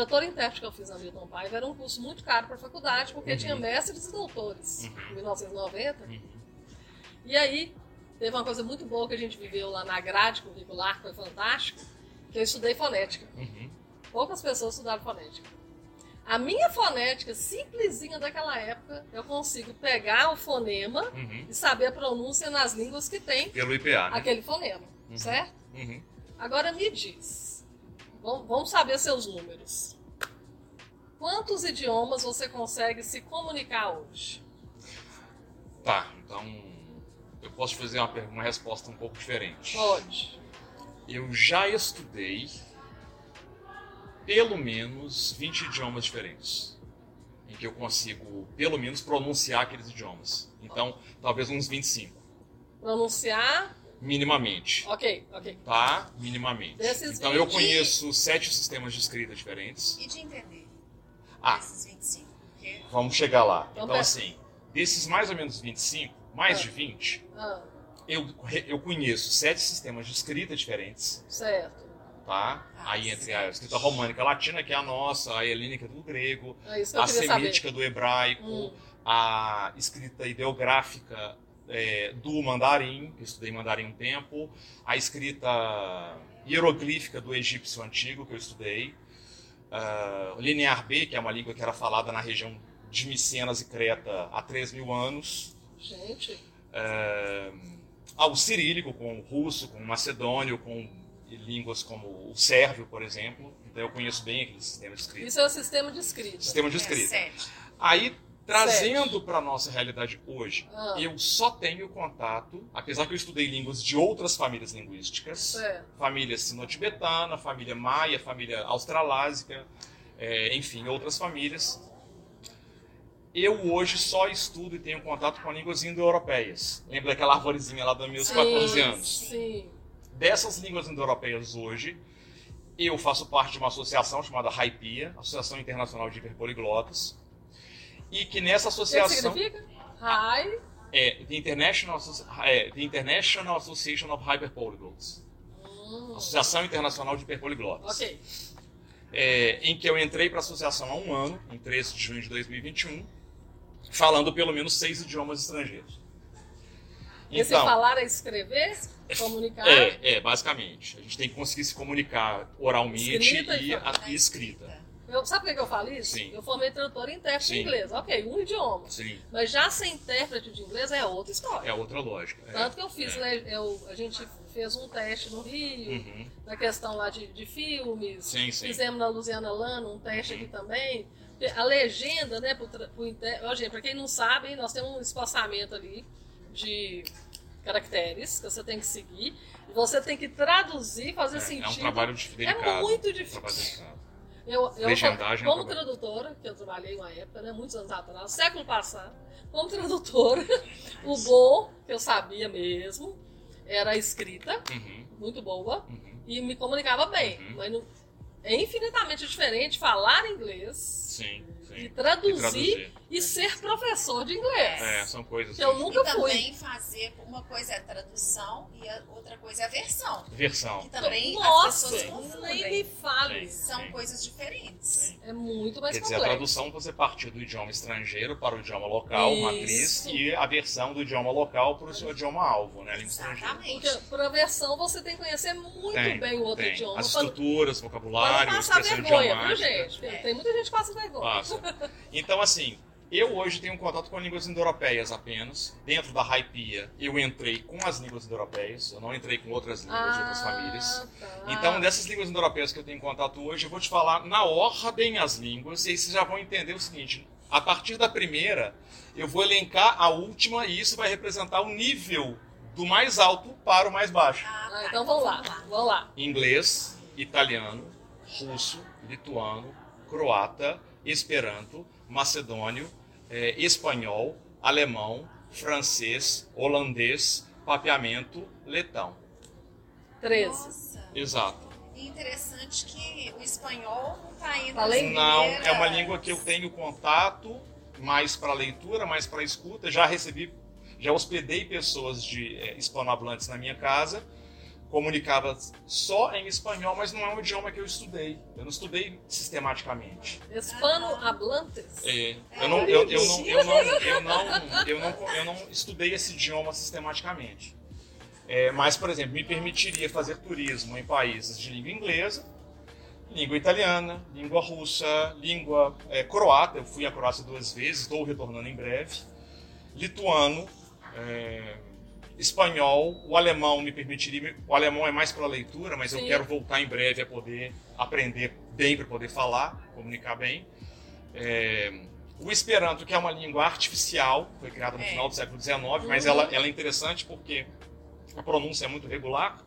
O trator intérprete que eu fiz na Milton Paiva era um curso muito caro para a faculdade, porque tinha mestres e doutores, em 1990. E aí, teve uma coisa muito boa que a gente viveu lá na grade curricular, que foi fantástico, que eu estudei fonética. Uhum. Poucas pessoas estudaram fonética. A minha fonética simplesinha daquela época, eu consigo pegar o fonema Uhum. e saber a pronúncia nas línguas que tem Pelo IPA, né? aquele fonema, certo? Uhum. Agora me diz, vamos saber seus números. Quantos idiomas você consegue se comunicar hoje? Tá, então eu posso fazer uma, uma resposta um pouco diferente. Pode. Eu já estudei pelo menos 20 idiomas diferentes. Em que eu consigo, pelo menos, pronunciar aqueles idiomas. Então, talvez uns 25. Pronunciar, Minimamente. ok, ok. Tá? Minimamente. Desses Então, eu 20 conheço sete sistemas de escrita diferentes. E de entender Ah, esses 25. Porque vamos chegar lá. Então, Então, assim, desses mais ou menos 25, mais Ah. de 20, Ah, eu, eu conheço sete sistemas de escrita diferentes. certo. tá? Ah, Aí entre certo. a escrita românica latina, que é a nossa, a helênica do grego, É eu a queria saber. semítica do hebraico, Hum. a escrita ideográfica é, do mandarim, que eu estudei mandarim um tempo, a escrita hieroglífica do egípcio antigo, que eu estudei, o linear B, que é uma língua que era falada na região de Micenas e Creta há 3 mil anos, Gente, é, ah, o cirílico, com o russo, com o macedônio, com línguas como o sérvio, por exemplo. Então eu conheço bem aquele sistema de escrita. isso é o sistema de escrita. Sistema de é escrita. sete. Aí, Trazendo para nossa realidade hoje, Ah. eu só tenho contato, apesar que eu estudei línguas de outras famílias linguísticas, Certo. família sino-tibetana, família maia, família australásica, é, enfim, outras famílias. Eu hoje só estudo e tenho contato com línguas indo-europeias. Lembra daquela arvorezinha lá dos meus Sim, 14 anos? Sim. Dessas línguas indo-europeias hoje, eu faço parte de uma associação chamada RAIPIA, Associação Internacional de Hiperpoliglotas, e que nessa O que, associação significa? High. é The International, é, The International Association of Hyperpolyglots, Hum, Associação Internacional de Hiperpoliglotas, ok. é, em que eu entrei para a associação há um ano, em 13 de junho de 2021, falando pelo menos seis idiomas estrangeiros. Esse falar é escrever, comunicar. É, é, basicamente. A gente tem que conseguir se comunicar oralmente Escrita e, e a- e escrita. Eu, sabe por que eu falo isso? Sim. Eu formei tradutor e intérprete Sim. em inglês. Ok, um idioma. Sim, Mas já ser intérprete de inglês é outra história. é outra lógica. é. Tanto que eu fiz, É. né, eu, a gente fez um teste no Rio, Uhum. na questão lá de, de filmes. Sim, sim. Fizemos na Luziana Lano um teste Uhum. aqui também. A legenda, né, pro, tra- pro inter... Ó, gente, pra quem não sabe, nós temos um espaçamento ali de caracteres que você tem que seguir. Você tem que traduzir, fazer É, sentido. é um trabalho dif- delicado. É muito um difícil. Eu, eu Legendagem é como tradutora, que eu trabalhei uma época, né, muitos anos atrás, século passado, como tradutora, o bom, que eu sabia mesmo, era a escrita, Uhum, muito boa, uhum. e me comunicava bem. Uhum. Mas não- é infinitamente diferente falar inglês Sim, sim. e E traduzir traduzir. E ser professor de inglês. É, são coisas. Que eu E nunca fui. também fazer uma coisa é tradução e a outra coisa é a versão. Versão. Que também Nossa, as pessoas nem me confundem. fale. Sim. São coisas diferentes. Sim. É muito mais Quer dizer, a complexo. tradução você partir do idioma estrangeiro para o idioma local, Isso. matriz, e a versão do idioma local para o seu idioma alvo, né? a língua estrangeira. Exatamente. Porque por versão você tem que conhecer muito Tem, bem o outro tem. idioma. As estruturas, Pra vocabulário, passar expressão vergonha, viu, gente? É. Tem muita gente que passa vergonha. Passa. Então, assim, eu hoje tenho contato com línguas indo-europeias apenas. Dentro da Raipia, eu entrei com as línguas indo-europeias, eu não entrei com outras línguas de outras famílias. tá. Então, dessas línguas indo-europeias que eu tenho contato hoje, eu vou te falar na ordem as línguas, e aí vocês já vão entender o seguinte: a partir da primeira, eu vou elencar a última, e isso vai representar o nível do mais alto para o mais baixo. Ah, Ah, tá. então vamos lá, vamos lá. Inglês, italiano, russo, lituano, croata, esperanto, macedônio, eh, espanhol, alemão, francês, holandês, papeamento, letão. 13. Nossa. Exato. E interessante que o espanhol não está indo Tá além- Não, é uma língua que eu tenho contato mais para leitura, mais para escuta. Já recebi, já hospedei pessoas de eh, hispanohablantes na minha casa. Comunicava só em espanhol, mas não é um idioma que eu estudei. Eu não estudei sistematicamente. Hispano hablantes. É, eu, não, eu, eu, não, eu, não, eu, não, eu, não, eu não estudei esse idioma sistematicamente. É, mas, por exemplo, me permitiria fazer turismo em países de língua inglesa, língua italiana, língua russa, língua é, croata. Eu fui à Croácia duas vezes, estou retornando em breve. Lituano, é, espanhol, o alemão me permitiria. O alemão é mais para leitura, mas eu Sim. quero voltar em breve a poder aprender bem para poder falar, comunicar bem. É, o Esperanto, que é uma língua artificial, foi criada no É. final do século XIX, mas Uhum. ela, ela é interessante porque a pronúncia é muito regular,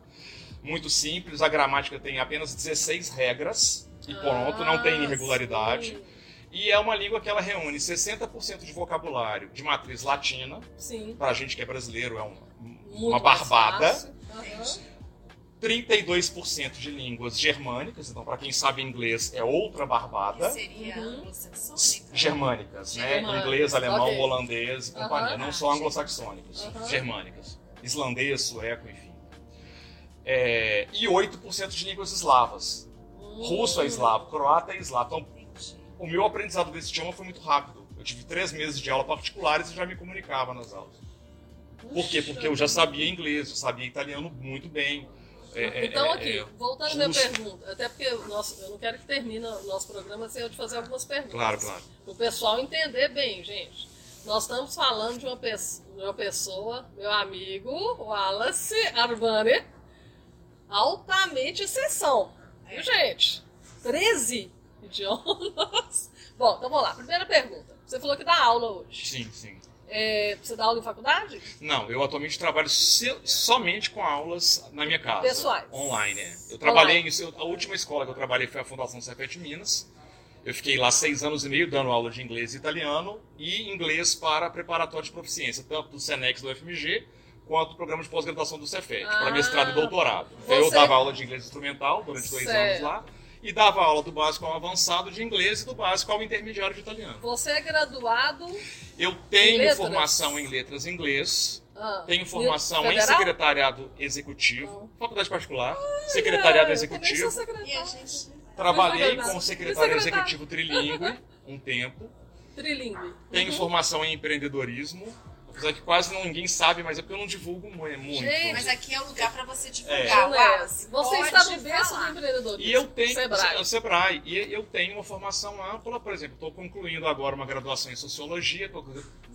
muito simples, a gramática tem apenas 16 regras e pronto, não tem Ah, irregularidade. Sim. E é uma língua que ela reúne 60% de vocabulário de matriz latina, sim. para a gente que é brasileiro é uma, Muito uma barbada. Aham. 32% de línguas germânicas, então para quem sabe inglês é outra barbada. Que seria Uhum. anglo-saxônica. Germânicas, né? Germânicas, Inglês, alemão, ok. holandês e companhia. Não só anglo-saxônicas, Aham. germânicas. Islandês, sueco, enfim. É, e 8% de línguas eslavas. Russo é eslavo, croata é eslavo. Então, o meu aprendizado desse idioma foi muito rápido. Eu tive três meses de aula particulares e já me comunicava nas aulas. Por quê? Porque eu já sabia inglês, eu sabia italiano muito bem. É, é, Então, é, aqui, é, voltando à minha pergunta, até porque nosso, eu não quero que termine o nosso programa sem eu te fazer algumas perguntas. Claro, claro. Para o pessoal entender bem, gente. Nós estamos falando de uma, pe- de uma pessoa, meu amigo Wallace Arvani, altamente exceção. Viu, gente? 13 idiomas. Bom, então vamos lá. Primeira pergunta. Você falou que dá aula hoje. Sim, sim. É, você dá aula em faculdade? Não, eu atualmente trabalho se- somente com aulas na minha casa. Pessoais. Online, é. Eu trabalhei, em, eu- a última escola que eu trabalhei foi a Fundação Cefet Minas. Eu fiquei lá seis anos e meio dando aula de inglês e italiano e inglês para preparatório de proficiência, tanto do Senex do FMG quanto do programa de pós-graduação do Cefet, Ah, para mestrado e doutorado. Então, Eu dava aula de inglês instrumental durante dois Certo. anos lá e dava aula do básico ao avançado de inglês e do básico ao intermediário de italiano. Você é graduado. Eu tenho letras? formação em letras em inglês, ah, tenho formação em secretariado executivo, Não. faculdade particular, secretariado É, executivo. Eu também sou secretária. E a gente. Trabalhei secretário secretário. executivo trilingue um tempo. Trilingue. Tenho Uhum. formação em empreendedorismo. Apesar que quase ninguém sabe, mas é porque eu não divulgo mu- muito. Gente, Mas aqui é o lugar para você É. divulgar. É. Wallace. Você Pode está no berço do empreendedorismo. E eu tenho Sebrae. o Sebrae, e eu tenho uma formação ampla, por exemplo, estou concluindo agora uma graduação em sociologia, estou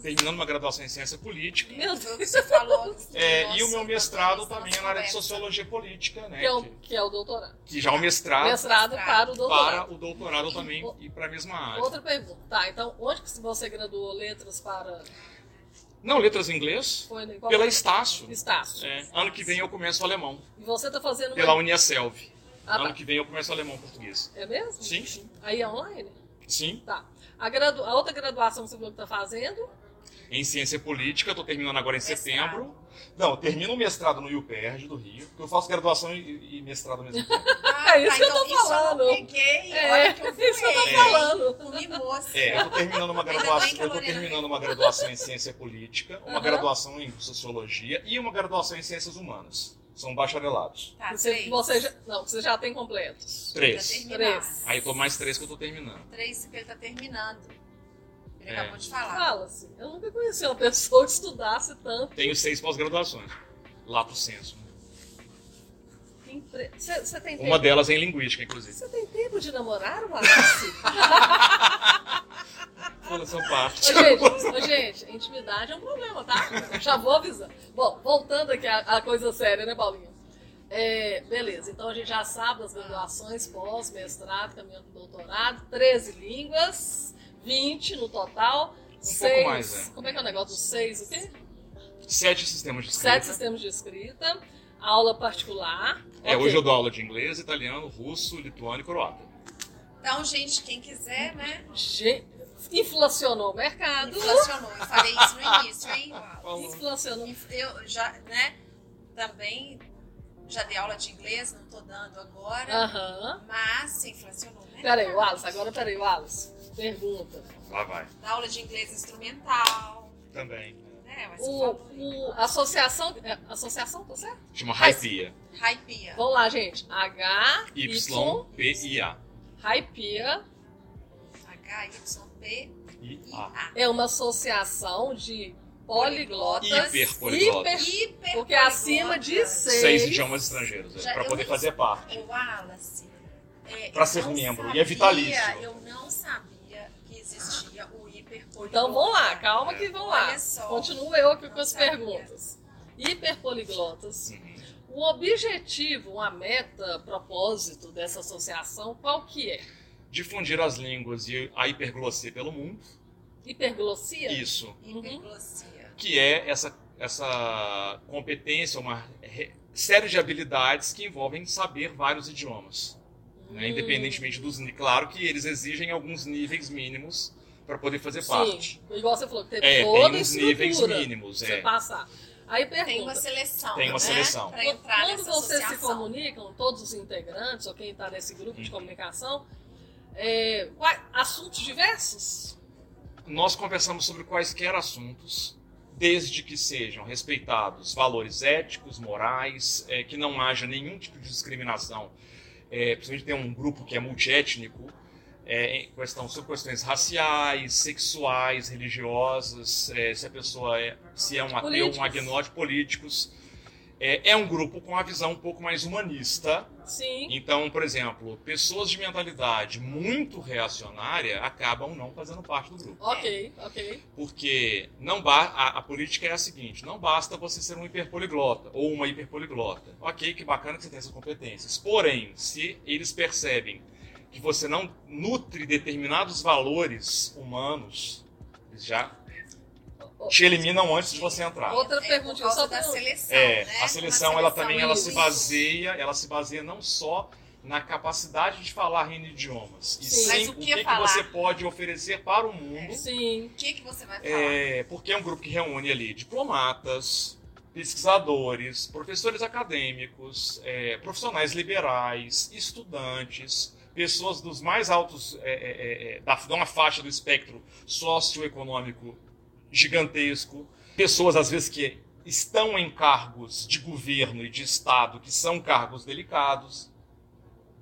terminando uma graduação em ciência política. Meu Foi o que Deus. você falou. É, Nossa, e o meu mestrado nossa também é na área de sociologia política, né? Que é, o, Que, é o doutorado. que já é o mestrado Mestrado mestrado. para o doutorado. para o doutorado também e para a mesma área. Outra pergunta. Tá, então onde que você graduou letras para. Não, letras em inglês, Foi qual pela Estácio. Estácio. É, ano que vem eu começo alemão, E você está fazendo pela uma. Uniaselv. Ah, ano tá. que vem eu começo alemão português. É mesmo? Sim, sim. Aí é online? Sim. Tá. A, gradu... a outra graduação que você falou que está fazendo? Em ciência política, estou terminando agora em Mestrado. setembro. Não, eu termino o mestrado no UPERJ do Rio, porque eu faço graduação e, e mestrado ao mesmo tempo. Ah, É isso tá, que eu então tô isso eu falando. não peguei. É, Olha que eu fui isso que eu tô ele. falando. Comi moça. É, eu tô terminando uma graduação, eu tô terminando uma graduação em ciência política, uma graduação em sociologia e uma graduação em ciências humanas. São bacharelados. Tá, Você, você já... Não, você já tem completos. Três. Três. Aí eu tô mais três que eu tô terminando. Três que ele tá terminando. Ele É. acabou de falar. Fala-se. Eu nunca conheci uma pessoa que estudasse tanto. Tenho seis pós-graduações. Lato senso. Empre- Você você tem tempo? Uma delas é em linguística, inclusive. Você tem tempo de namorar, Wallace? Toda essa parte. Ô, gente, ô, gente, intimidade é um problema, tá? Eu já vou avisar. Bom, voltando aqui à, à coisa séria, né, Paulinho? É, beleza, então a gente já sabe das graduações, pós, mestrado, caminhando pro doutorado, 13 línguas, 20 no total. seis, mais, né? Como é que é o negócio seis? O quê? Sete sistemas de escrita. Sete sistemas de escrita, aula particular. É, ok. hoje eu dou aula de inglês, italiano, russo, lituano e croata. Então, gente, quem quiser, né? Gente, inflacionou o mercado. Inflacionou. Eu falei isso no início, hein? Falou. Inflacionou. Eu já, né? Também já dei aula de inglês, não tô dando agora. Aham. Mas inflacionou, né? Peraí, Wallace, agora peraí, Wallace. Pergunta. Lá vai. Dá aula de inglês instrumental. Também. Mas você O, o associação. é, Associação, tá certo? Chama Hypia. Hypia. Vamos lá, gente. H, Y, Y, P, I, A. Hypia H-Y-P. I, A. é uma associação de poliglotas. Hiperpoliglotas. hiper- Hiper Porque é acima de seis. Seis idiomas estrangeiros, é, eu poder fazer parte. O Wallace. é, Pra eu ser membro, e sabia- é vitalício. Eu não sabia existia o hiperpoliglota. Então vamos lá, calma que vamos lá. Continuo eu aqui com as sabia. perguntas. Hiperpoliglotas. Uhum. O objetivo, uma meta, propósito dessa associação, qual que é? Difundir as línguas e a hiperglossia pelo mundo. Hiperglossia? Isso. Hiperglossia. Que é essa, essa competência, uma série de habilidades que envolvem saber vários idiomas. Né? Hum. Independentemente dos níveis. Claro que eles exigem alguns níveis mínimos para poder fazer Sim, parte. igual você falou, que teve É, toda tem a uns níveis mínimos. você É. passar. Aí pergunta, Tem uma seleção. Tem uma né? seleção. Entrar quando nessa vocês se associação. comunicam, todos os integrantes, ou quem está nesse grupo de Uhum. comunicação, é, assuntos diversos? Nós conversamos sobre quaisquer assuntos, desde que sejam respeitados valores éticos, morais, é, que não haja nenhum tipo de discriminação. É, principalmente tem um grupo que é multiétnico, é, questão, sobre questões raciais, sexuais, religiosas, é, se a pessoa é, se é um ateu, Políticos. um agnóstico, políticos. É, é um grupo com uma visão um pouco mais humanista, Sim. então, por exemplo, pessoas de mentalidade muito reacionária acabam não fazendo parte do grupo. Ok, ok. Porque não ba a, a política é a seguinte: não basta você ser um hiperpoliglota ou uma hiperpoliglota. Ok, que bacana que você tem essas competências. Porém, se eles percebem que você não nutre determinados valores humanos, Eles já te eliminam antes de você entrar. Outra É por perguntinha, causa só da seleção, É, né? a seleção ela também ela se baseia, ela se baseia não só na capacidade de falar N idiomas, e Sim. sim Mas o o que que, que falar? você pode oferecer para o mundo. Sim. O que, que você vai falar? É, porque é um grupo que reúne ali diplomatas, pesquisadores, professores acadêmicos, é, profissionais liberais, estudantes, pessoas dos mais altos, é, é, é, da, de uma faixa do espectro socioeconômico gigantesco, pessoas às vezes que estão em cargos de governo e de Estado que são cargos delicados.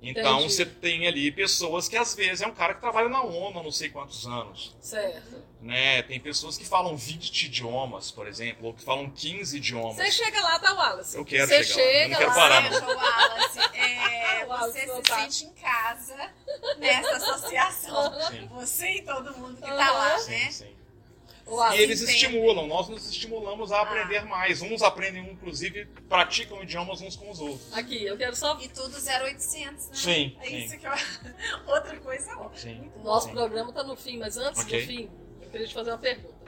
Então Entendi. você tem ali pessoas que às vezes é um cara que trabalha na ONU há não sei quantos anos Certo. né? Tem pessoas que falam 20 idiomas, por exemplo, ou que falam 15 idiomas. Você chega lá, tá, Wallace? Eu quero Você chegar lá, eu não chega quero lá. parar, Wallace, é, Wallace, você se tá. sente em casa nessa associação. Sim. Você e todo mundo que tá Aham. lá, Sim, né? sim. Wallace, E eles entendem. estimulam, nós nos estimulamos a Ah. aprender mais. Uns aprendem, inclusive, praticam idiomas uns com os outros. Aqui, eu quero só. E tudo 0800, né? Sim, É sim. isso que eu... Outra coisa ó. Sim. O nosso Sim. programa tá no fim, mas antes Ok. do fim, eu queria te fazer uma pergunta.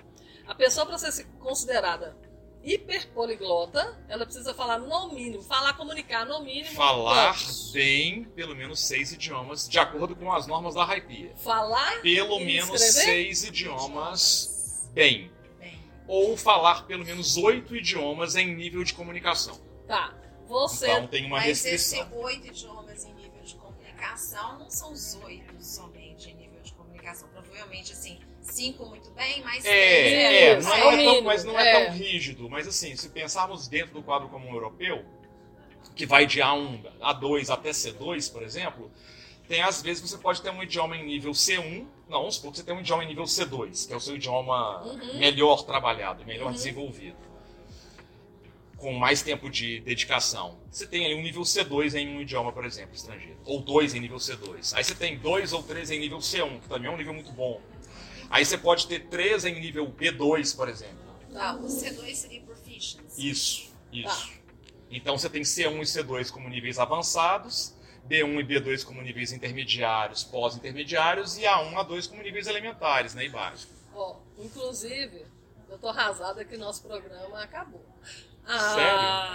A pessoa, para ser considerada hiperpoliglota, ela precisa falar no mínimo, falar, comunicar no mínimo. Falar bem pelo menos seis idiomas, de acordo com as normas da Raipia. Falar Pelo E menos escrever? seis idiomas bem. Bem, Ou falar pelo menos oito idiomas em nível de comunicação. Tá. Você. Então tem uma Mas restrição. esses oito idiomas em nível de comunicação não são os oito somente em nível de comunicação. Provavelmente, assim, cinco muito bem, mas É, é, Isso, não é é, tão, mas não é, é. tão rígido. Mas assim, se pensarmos dentro do quadro comum europeu, que vai de A1 a 2 até C2, por exemplo, tem às vezes você pode ter um idioma em nível C1, não, vamos supor que você tem um idioma em nível C2, que é o seu idioma Uhum. melhor trabalhado, melhor Uhum. desenvolvido. Com mais tempo de dedicação. Você tem ali um nível C2 em um idioma, por exemplo, estrangeiro. Ou dois em nível C2. Aí você tem dois ou três em nível C1, que também é um nível muito bom. Aí você pode ter três em nível B2, por exemplo. Tá, o C2 seria proficiency. Isso, isso. Tá. Então você tem C1 e C2 como níveis avançados, B1 e B2 como níveis intermediários, pós-intermediários, e A1 a 2 como níveis elementares, né, e básicos. Ó, inclusive, eu tô arrasada que nosso programa acabou. Ah,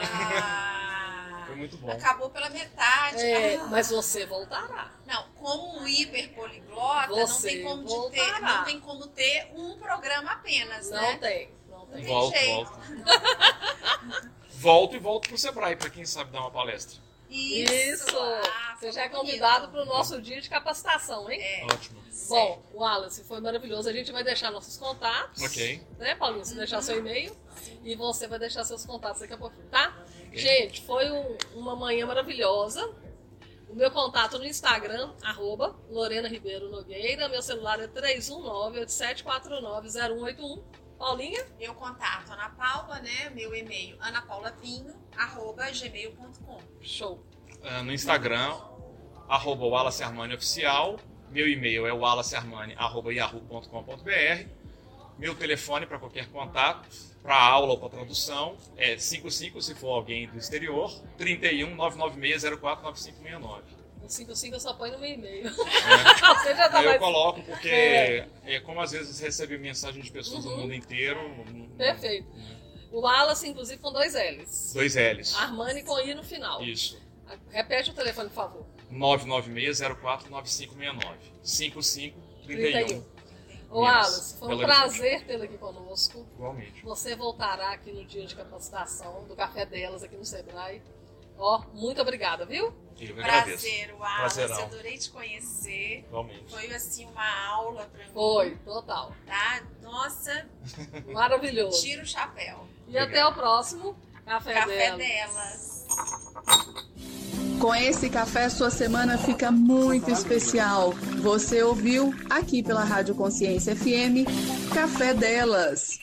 Foi muito bom. acabou pela metade. É, Ah. mas você voltará. Não, como um hiperpoliglota, não tem, como de ter, não tem como ter um programa apenas, Não né? tem, não tem. tem Volto, jeito. volto. volto e volto pro Sebrae, pra quem sabe dar uma palestra. Isso! Ah, Você já é convidado para o nosso dia de capacitação, hein? É, Ótimo. Bom, Wallace, foi maravilhoso. A gente vai deixar nossos contatos. Ok. Né, Paulinho? Você deixar seu e-mail. E você vai deixar seus contatos daqui a pouquinho, tá? Gente, foi um- uma manhã maravilhosa. O meu contato no Instagram, arroba Lorena Ribeiro Nogueira. Meu celular é 319-8749-0181. Paulinha? Meu contato, Ana Paula, né? Meu e-mail, anapaulavino, arroba gmail.com. Show. Ah, no Instagram, arroba Wallace Armani Oficial. Meu e-mail é wallacearmani.yahoo.com.br. Meu telefone para qualquer contato, para aula ou para tradução, é 55 se for alguém do exterior, 31 996 04 9569. O 55 eu só põe no meu e-mail. você já tá eu mais... coloco porque, É. é, como às vezes recebe mensagem de pessoas do Uhum. mundo inteiro. Perfeito. O Wallace, inclusive, com dois L's. Dois L's. Armani com I no final. Isso. Repete o telefone, por favor. 996 04 9569. 55 31. 31. Ô, Minas, Wallace, foi um Belo prazer tê-lo aqui conosco. Igualmente. Você voltará aqui no dia de capacitação do Café Delas aqui no Sebrae. Ó, muito obrigada, viu? Eu. Prazer, Wallace. Prazerão. Adorei te conhecer. Igualmente. Foi, assim, uma aula pra mim. Foi, total. Tá? Nossa, Maravilhoso. tira o chapéu. E até o próximo Café, Café Delas. delas. Com esse café, sua semana fica muito especial. Você ouviu aqui pela Rádio Consciência FM, Café Delas.